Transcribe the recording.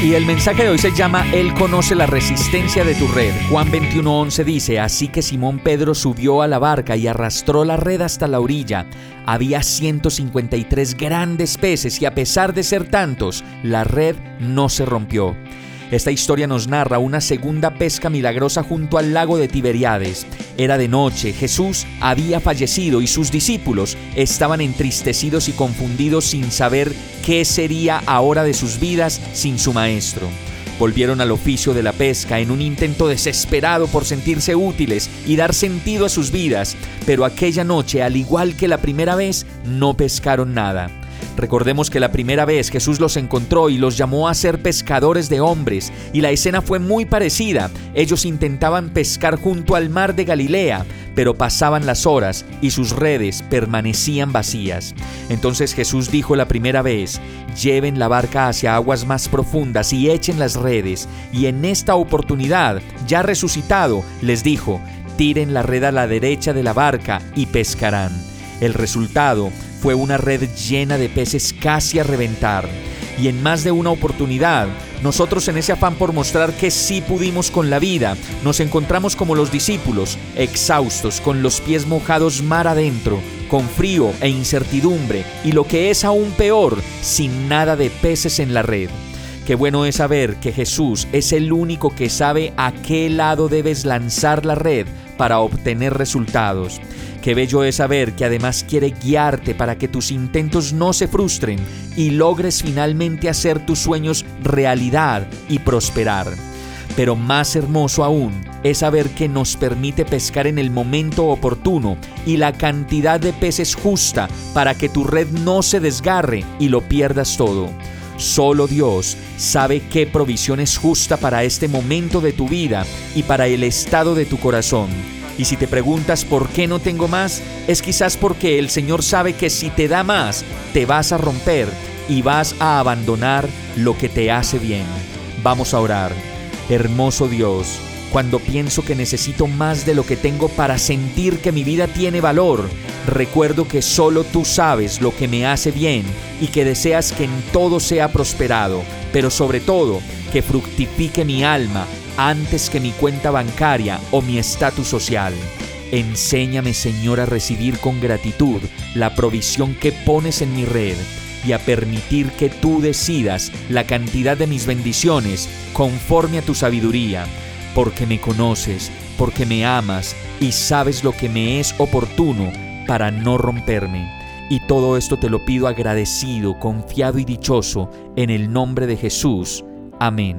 Y el mensaje de hoy se llama Él conoce la resistencia de tu red. Juan 21:11 dice, así que Simón Pedro subió a la barca y arrastró la red hasta la orilla. Había 153 grandes peces y a pesar de ser tantos, la red no se rompió. Esta historia nos narra una segunda pesca milagrosa junto al lago de Tiberiades. Era de noche, Jesús había fallecido y sus discípulos estaban entristecidos y confundidos sin saber qué sería ahora de sus vidas sin su maestro. Volvieron al oficio de la pesca en un intento desesperado por sentirse útiles y dar sentido a sus vidas, pero aquella noche, al igual que la primera vez, no pescaron nada. Recordemos que la primera vez Jesús los encontró y los llamó a ser pescadores de hombres, y la escena fue muy parecida. Ellos intentaban pescar junto al mar de Galilea, pero pasaban las horas y sus redes permanecían vacías. Entonces Jesús dijo la primera vez, lleven la barca hacia aguas más profundas y echen las redes. Y en esta oportunidad, ya resucitado, les dijo, tiren la red a la derecha de la barca y pescarán. El resultado fue una red llena de peces casi a reventar. Y en más de una oportunidad, nosotros en ese afán por mostrar que sí pudimos con la vida, nos encontramos como los discípulos, exhaustos, con los pies mojados mar adentro, con frío e incertidumbre, y lo que es aún peor, sin nada de peces en la red. Qué bueno es saber que Jesús es el único que sabe a qué lado debes lanzar la red para obtener resultados. Qué bello es saber que además quiere guiarte para que tus intentos no se frustren y logres finalmente hacer tus sueños realidad y prosperar. Pero más hermoso aún es saber que nos permite pescar en el momento oportuno y la cantidad de peces justa para que tu red no se desgarre y lo pierdas todo. Solo Dios sabe qué provisión es justa para este momento de tu vida y para el estado de tu corazón. Y si te preguntas por qué no tengo más, es quizás porque el Señor sabe que si te da más, te vas a romper y vas a abandonar lo que te hace bien. Vamos a orar. Hermoso Dios, cuando pienso que necesito más de lo que tengo para sentir que mi vida tiene valor, recuerdo que solo tú sabes lo que me hace bien y que deseas que en todo sea prosperado, pero sobre todo que fructifique mi alma antes que mi cuenta bancaria o mi estatus social. Enséñame, Señor, a recibir con gratitud la provisión que pones en mi red y a permitir que tú decidas la cantidad de mis bendiciones conforme a tu sabiduría, porque me conoces, porque me amas y sabes lo que me es oportuno para no romperme. Y todo esto te lo pido agradecido, confiado y dichoso, en el nombre de Jesús. Amén.